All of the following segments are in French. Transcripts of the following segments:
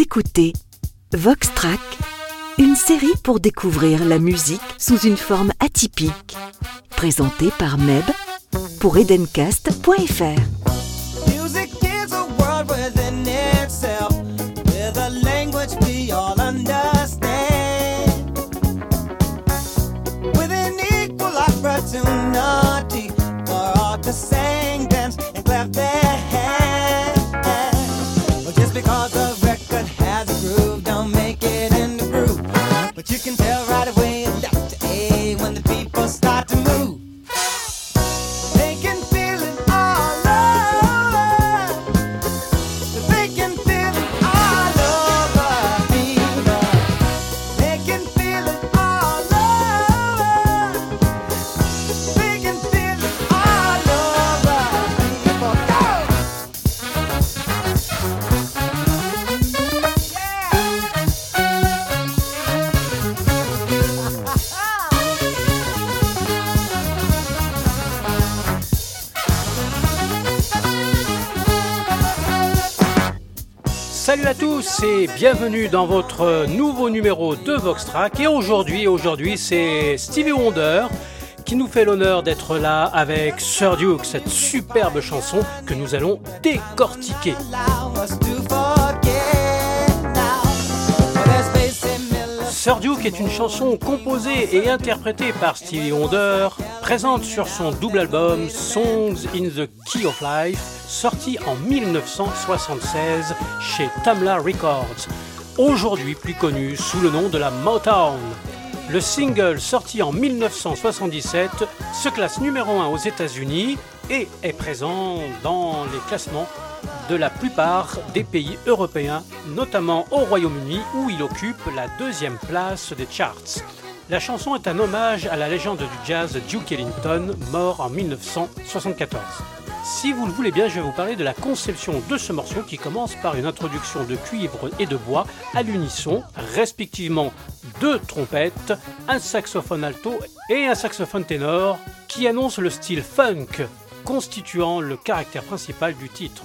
Écoutez Vox Track, une série pour découvrir la musique sous une forme atypique, présentée par Meb pour edencast.fr. bienvenue dans votre nouveau numéro de Vox Track. Et aujourd'hui, aujourd'hui, c'est Stevie Wonder qui nous fait l'honneur d'être là avec Sir Duke, cette superbe chanson que nous allons décortiquer. Sir Duke est une chanson composée et interprétée par Stevie Wonder, présente sur son double album Songs in the Key of Life, sorti en 1976 chez Tamla Records, aujourd'hui plus connu sous le nom de la Motown. Le single sorti en 1977 se classe numéro 1 aux États-Unis et est présent dans les classements de la plupart des pays européens, notamment au Royaume-Uni où il occupe la deuxième place des charts. La chanson est un hommage à la légende du jazz Duke Ellington, mort en 1974. Si vous le voulez bien, je vais vous parler de la conception de ce morceau qui commence par une introduction de cuivre et de bois à l'unisson, respectivement deux trompettes, un saxophone alto et un saxophone ténor, qui annoncent le style funk constituant le caractère principal du titre.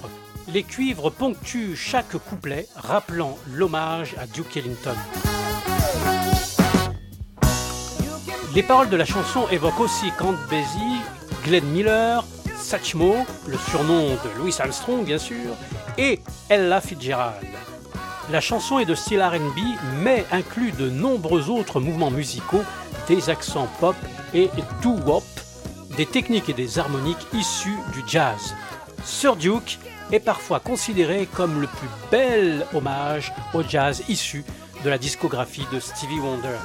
Les cuivres ponctuent chaque couplet, rappelant l'hommage à Duke Ellington. Les paroles de la chanson évoquent aussi Count Basie, Glenn Miller, Satchmo, le surnom de Louis Armstrong bien sûr, et Ella Fitzgerald. La chanson est de style RB, mais inclut de nombreux autres mouvements musicaux, des accents pop et doo-wop, des techniques et des harmoniques issues du jazz. Sir Duke est parfois considéré comme le plus bel hommage au jazz issu de la discographie de Stevie Wonder.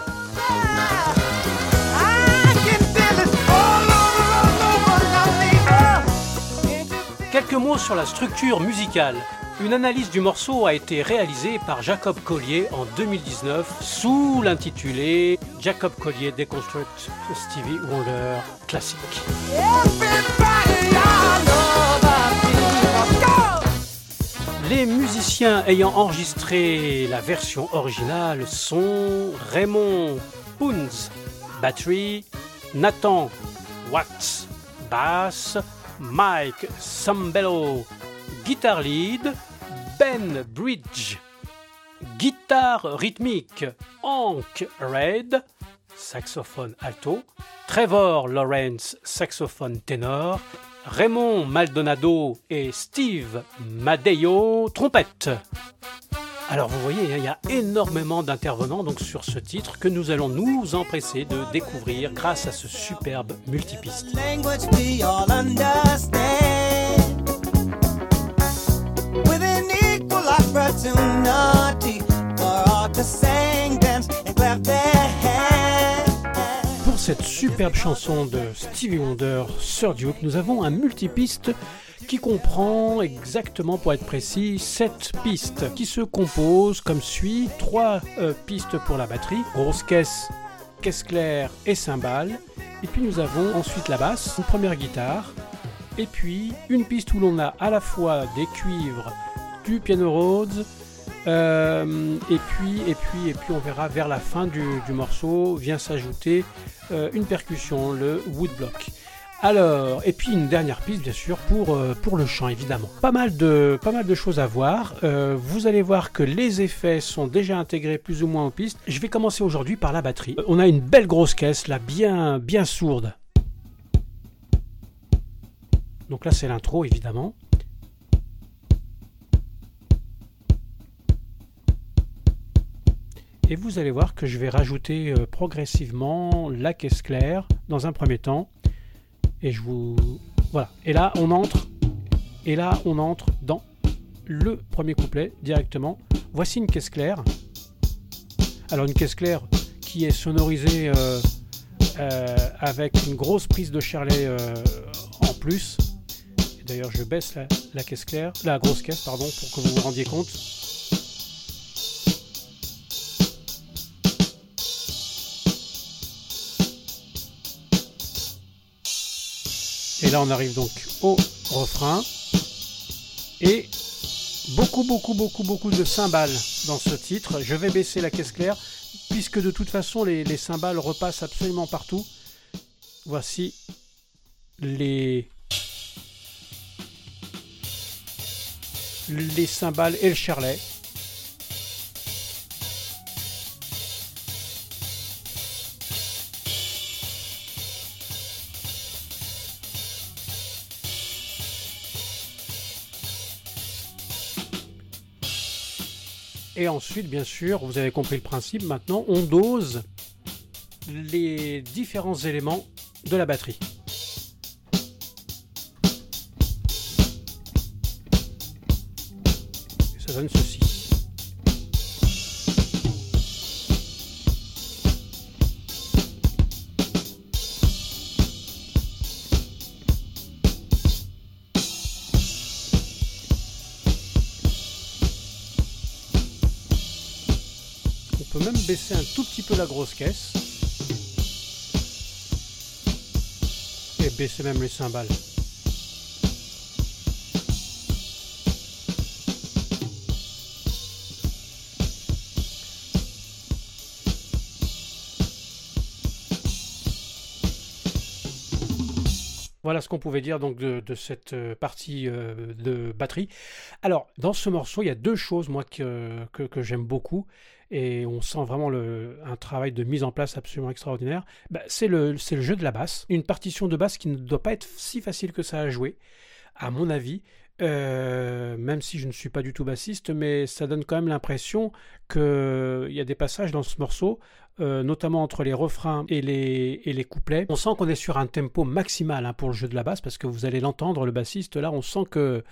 Quelques mots sur la structure musicale. Une analyse du morceau a été réalisée par Jacob Collier en 2019 sous l'intitulé Jacob Collier Deconstruct Stevie Wonder. Go! Les musiciens ayant enregistré la version originale sont Raymond Poons, batterie, Nathan Watts, basse, Mike Sambello, guitare lead, Ben Bridge, guitare rythmique, Hank Reid, saxophone alto, Trevor Lawrence, saxophone ténor, Raymond Maldonado et Steve Madeio, trompette. Alors vous voyez, hein, il y a énormément d'intervenants donc sur ce titre que nous allons nous empresser de découvrir grâce à ce superbe multipiste. Pour cette superbe chanson de Stevie Wonder, Sir Duke, nous avons un multipiste qui comprend exactement, pour être précis, 7 pistes qui se composent comme suit 3 pistes pour la batterie, grosse caisse, caisse claire et cymbales. Et puis nous avons ensuite la basse, une première guitare, et puis une piste où l'on a à la fois des cuivres, du piano Rhodes, Euh, et puis, et puis, et puis, on verra vers la fin du, du morceau vient s'ajouter euh, une percussion, le woodblock. Alors, et puis une dernière piste bien sûr pour, euh, le chant évidemment. Pas mal de, choses à voir. Euh, vous allez voir que les effets sont déjà intégrés plus ou moins aux pistes. Je vais commencer aujourd'hui par la batterie. On a une belle grosse caisse là, bien, bien sourde. Donc là c'est l'intro évidemment. Et vous allez voir que je vais rajouter euh, progressivement la caisse claire dans un premier temps. Et je vous. Voilà. Et là, on entre. Et là, on entre dans le premier couplet directement. Voici une caisse claire. Alors, une caisse claire qui est sonorisée euh, euh, avec une grosse prise de charlet en plus. D'ailleurs, je baisse la, la, caisse claire, la grosse caisse, pardon, pour que vous vous rendiez compte. Et là, on arrive donc au refrain. Et beaucoup, beaucoup, beaucoup, beaucoup de cymbales dans ce titre. Je vais baisser la caisse claire, puisque de toute façon, les, les cymbales repassent absolument partout. Voici les cymbales et le charlet. Et ensuite, bien sûr, vous avez compris le principe, maintenant on dose les différents éléments de la batterie. Baisser un tout petit peu la grosse caisse. Et baisser même les cymbales. Voilà ce qu'on pouvait dire donc de, cette euh, partie euh, de batterie. Alors, dans ce morceau, il y a deux choses, moi, que, j'aime beaucoup, et on sent vraiment un travail de mise en place absolument extraordinaire. Bah, c'est le, le jeu de la basse. Une partition de basse qui ne doit pas être si facile que ça à jouer, à mon avis. Euh, même si je ne suis pas du tout bassiste, mais ça donne quand même l'impression qu'il y a des passages dans ce morceau, euh, notamment entre les refrains et les, et les couplets. On sent qu'on est sur un tempo maximal hein, pour le jeu de la basse, parce que vous allez l'entendre, le bassiste, là, on sent que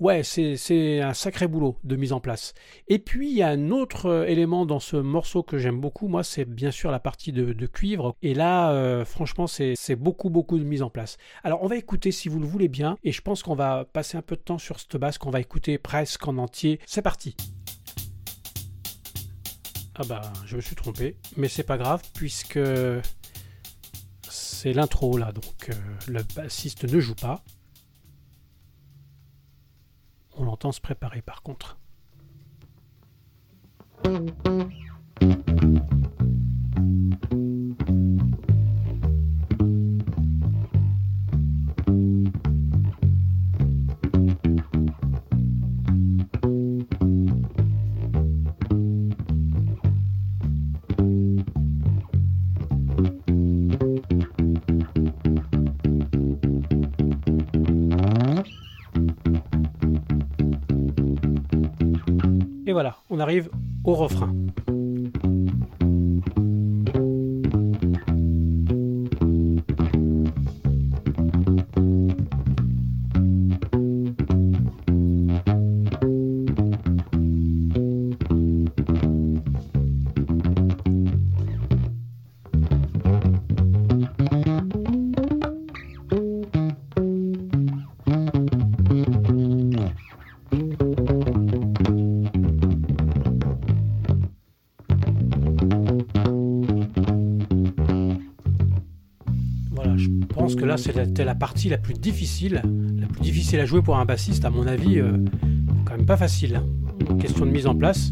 ouais, c'est un sacré boulot de mise en place. Et puis, il y a un autre euh, élément dans ce morceau que j'aime beaucoup, moi, c'est bien sûr la partie de, cuivre. Et là, euh, franchement, c'est beaucoup, beaucoup de mise en place. Alors, on va écouter, si vous le voulez bien, et je pense qu'on va passer un peu de temps sur cette basse qu'on va écouter presque en entier. C'est parti ah bah, je me suis trompé, mais c'est pas grave puisque c'est l'intro là, donc euh, le bassiste ne joue pas. On l'entend se préparer par contre. Voilà, on arrive au refrain. Là c'était la partie la plus difficile, la plus difficile à jouer pour un bassiste, à mon avis, euh, quand même pas facile. Hein. Question de mise en place.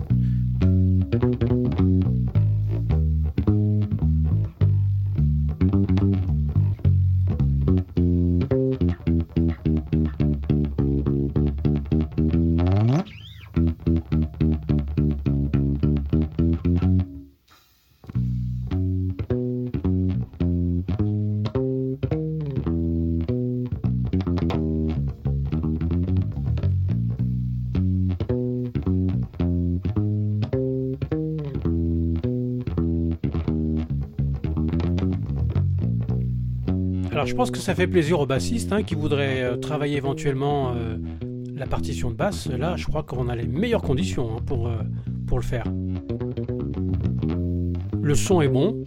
Je pense que ça fait plaisir aux bassistes hein, qui voudraient euh, travailler éventuellement euh, la partition de basse. Là, je crois qu'on a les meilleures conditions hein, euh, pour le faire. Le son est bon.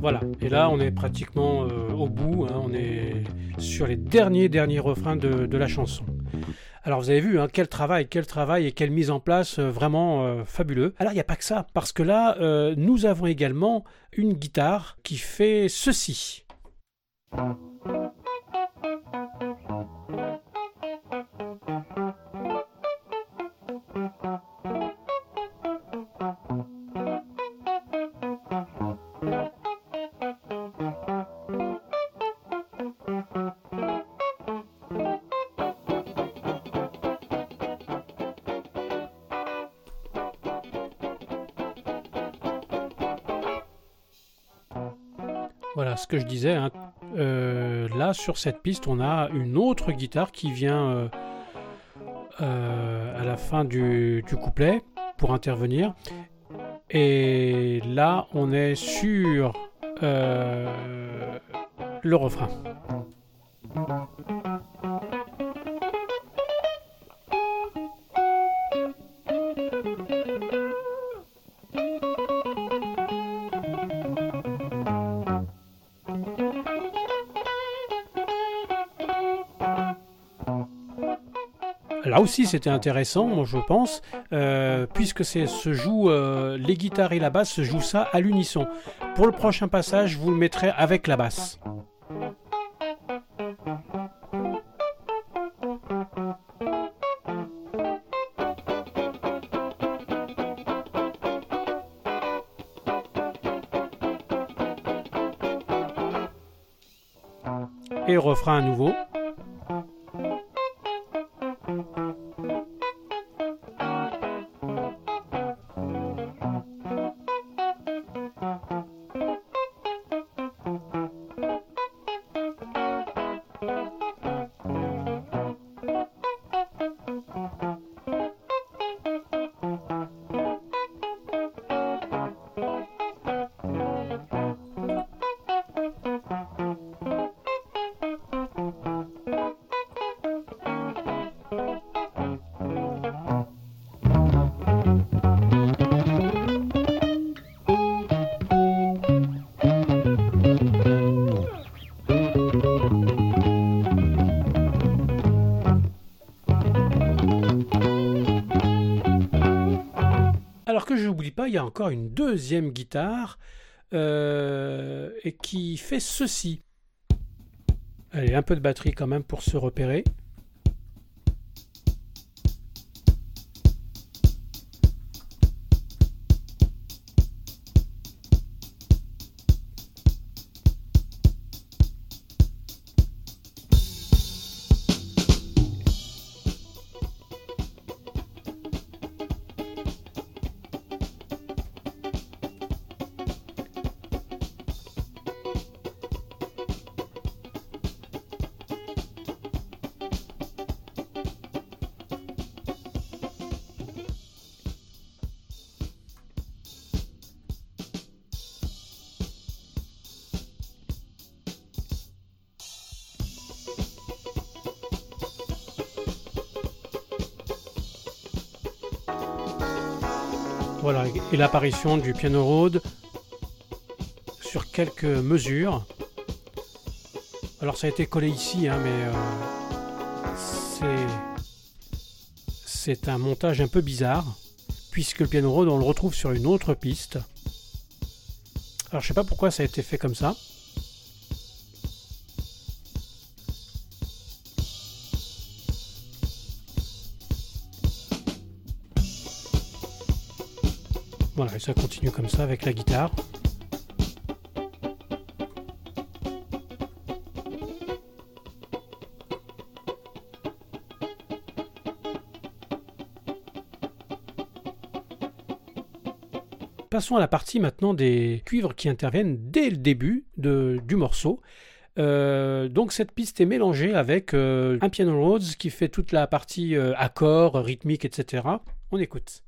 Voilà, et là on est pratiquement euh, au bout, hein, on est sur les derniers derniers refrains de, la chanson. Alors vous avez vu, hein, quel travail, quel travail et quelle mise en place euh, vraiment euh, fabuleux. Alors il n'y a pas que ça, parce que là, nous avons également une guitare qui fait ceci. Que je disais. hein. Euh, là, sur cette piste, on a une autre guitare qui vient euh, euh, à la fin du, couplet pour intervenir. Et là, on est sur le refrain. Là aussi, c'était intéressant, je pense, euh, puisque se euh, les guitares et la basse se jouent ça à l'unisson. Pour le prochain passage, vous le mettrez avec la basse. Et refrain à nouveau. Alors que je n'oublie pas, il y a encore une deuxième guitare euh, et qui fait ceci. Allez, un peu de batterie quand même pour se repérer. Voilà, et l'apparition du piano Rhodes sur quelques mesures. Alors ça a été collé ici, hein, mais euh, c'est un montage un peu bizarre, puisque le piano Rhodes on le retrouve sur une autre piste. Alors je sais pas pourquoi ça a été fait comme ça. Ça continue comme ça avec la guitare. Passons à la partie maintenant des cuivres qui interviennent dès le début du morceau. Euh, donc cette piste est mélangée avec euh, un piano Rhodes qui fait toute la partie euh, accord, rythmique, etc. On écoute.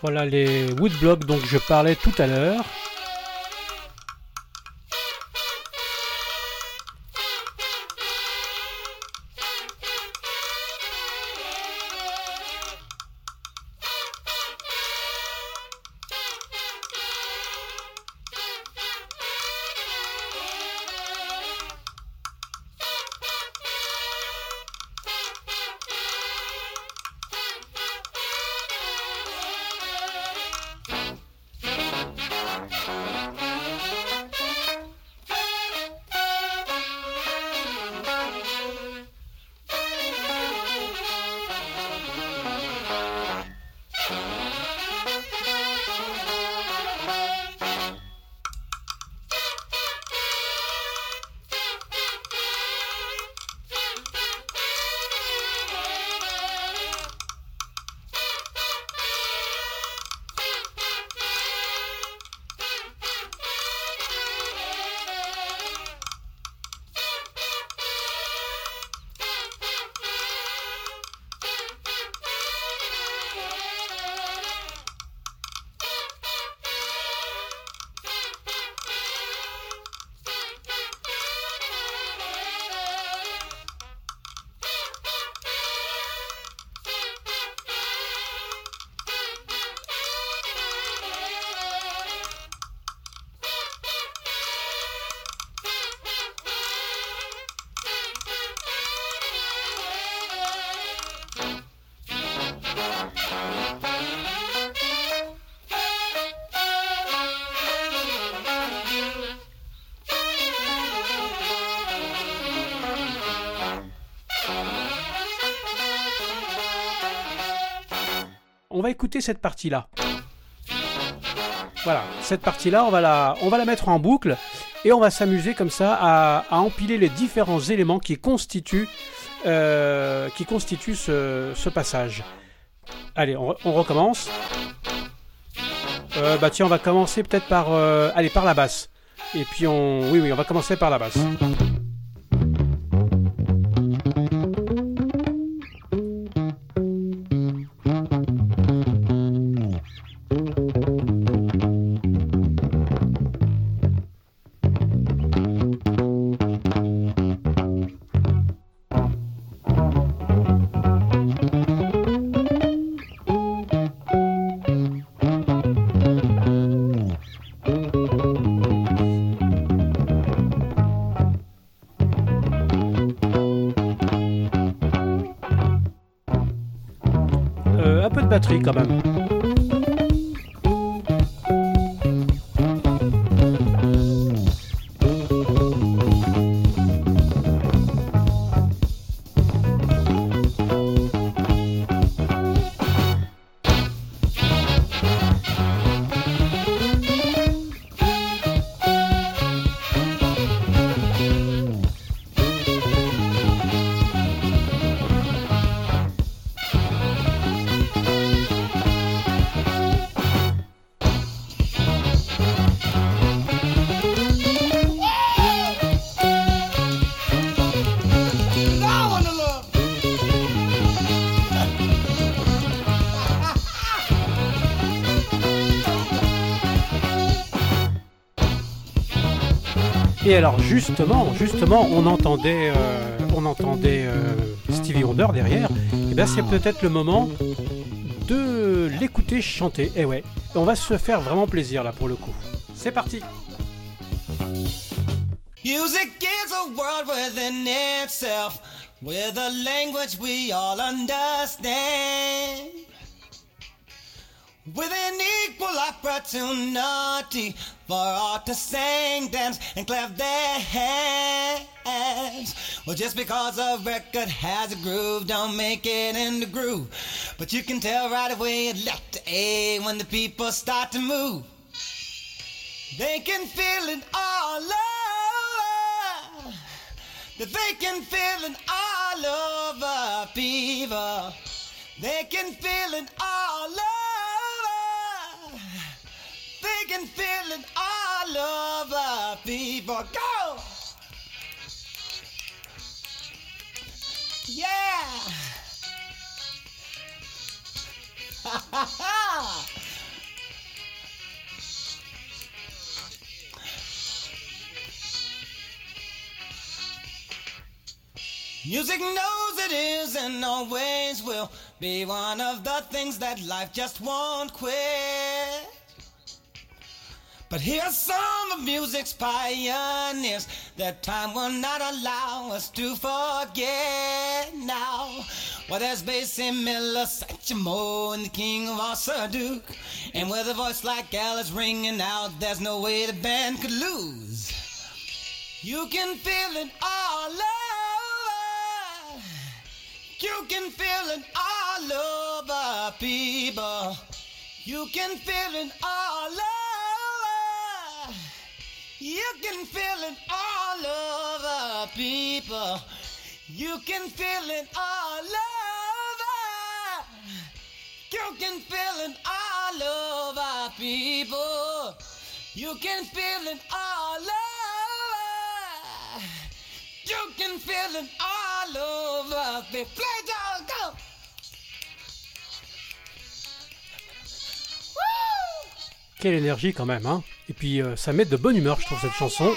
Voilà les woodblocks dont je parlais tout à l'heure. On va écouter cette partie-là. Voilà, cette partie-là, on, va la, la mettre en boucle et on va s'amuser comme ça à, empiler les différents éléments qui constituent, euh, ce, passage. Allez, on, recommence. Euh, bah tiens, on va commencer peut-être par, euh, par la basse. Et puis on, oui, oui, on va commencer par la basse. Batterie quand même. Et alors justement, justement, on entendait, euh, on entendait euh, Stevie Wonder derrière. Et bien c'est peut-être le moment de l'écouter chanter. Et eh ouais, on va se faire vraiment plaisir là pour le coup. C'est parti. Music is a world within itself, with a language we all understand. With an equal opportunity for all to sing, dance, and clap their hands. Well, just because a record has a groove, don't make it in the groove. But you can tell right away it left A when the people start to move. They can feel it all over. They can feel it all over, people. They can feel it all over can feel it all over people. Go! Yeah! Music knows it is and always will be one of the things that life just won't quit. But here's some of music's pioneers that time will not allow us to forget now. Well, there's Basie Miller, Satchmo, and the king of Asa Duke. And with a voice like Alice ringing out, there's no way the band could lose. You can feel it all over. You can feel it all over, people. You can feel it all over. You can feel it all over, people. You can feel it all over. You can feel it all over, people. You can feel it all over. You can feel it all over. Dog, Quelle énergie quand même, hein Et puis euh, ça met de bonne humeur, je trouve, cette chanson.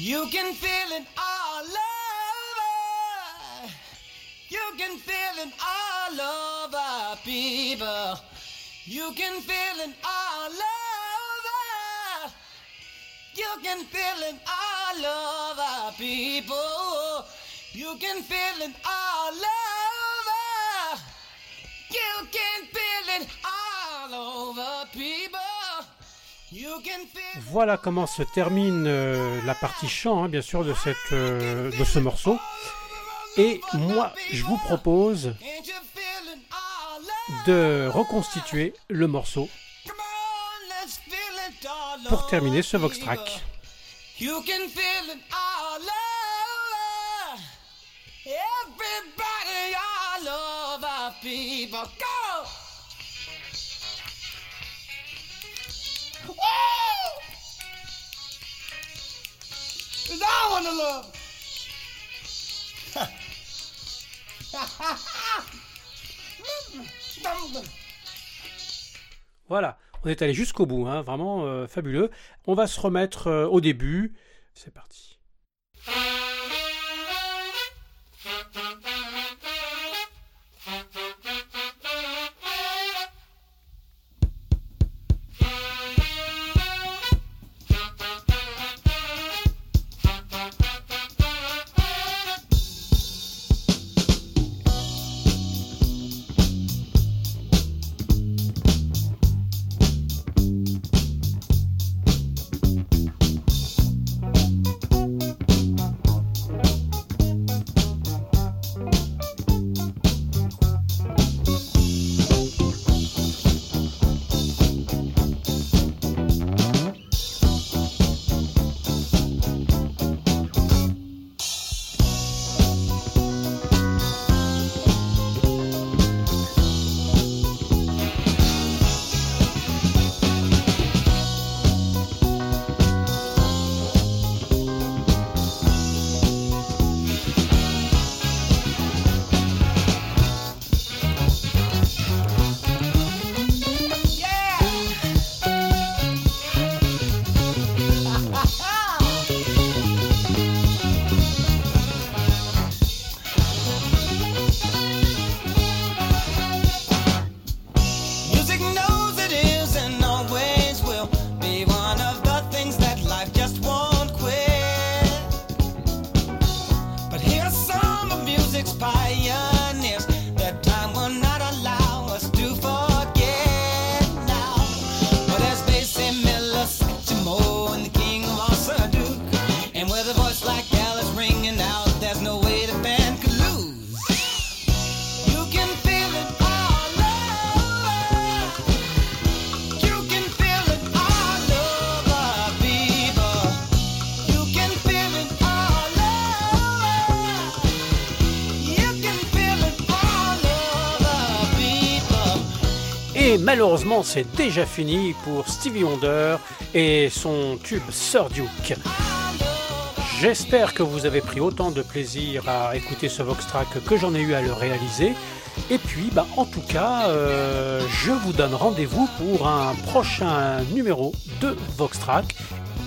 You can feel it all over. You can feel it all over, people. You can feel it all over. You can feel it all over, people. You can feel it all over. You can feel it all over, people. You can feel voilà comment se termine euh, la partie chant, hein, bien sûr, de, cette, euh, de ce morceau. Et moi, je vous propose de reconstituer le morceau pour terminer ce Vox Track. voilà. On est allé jusqu'au bout, hein, vraiment euh, fabuleux. On va se remettre euh, au début. C'est parti. Mais malheureusement, c'est déjà fini pour Stevie Wonder et son tube Sir Duke. J'espère que vous avez pris autant de plaisir à écouter ce Vox Track que j'en ai eu à le réaliser. Et puis, bah, en tout cas, euh, je vous donne rendez-vous pour un prochain numéro de Vox Track.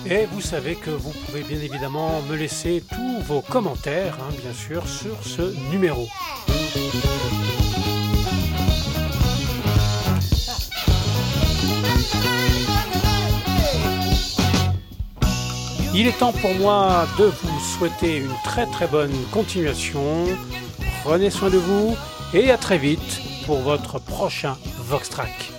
Et vous savez que vous pouvez bien évidemment me laisser tous vos commentaires, hein, bien sûr, sur ce numéro. Il est temps pour moi de vous souhaiter une très très bonne continuation. Prenez soin de vous et à très vite pour votre prochain Vox Track.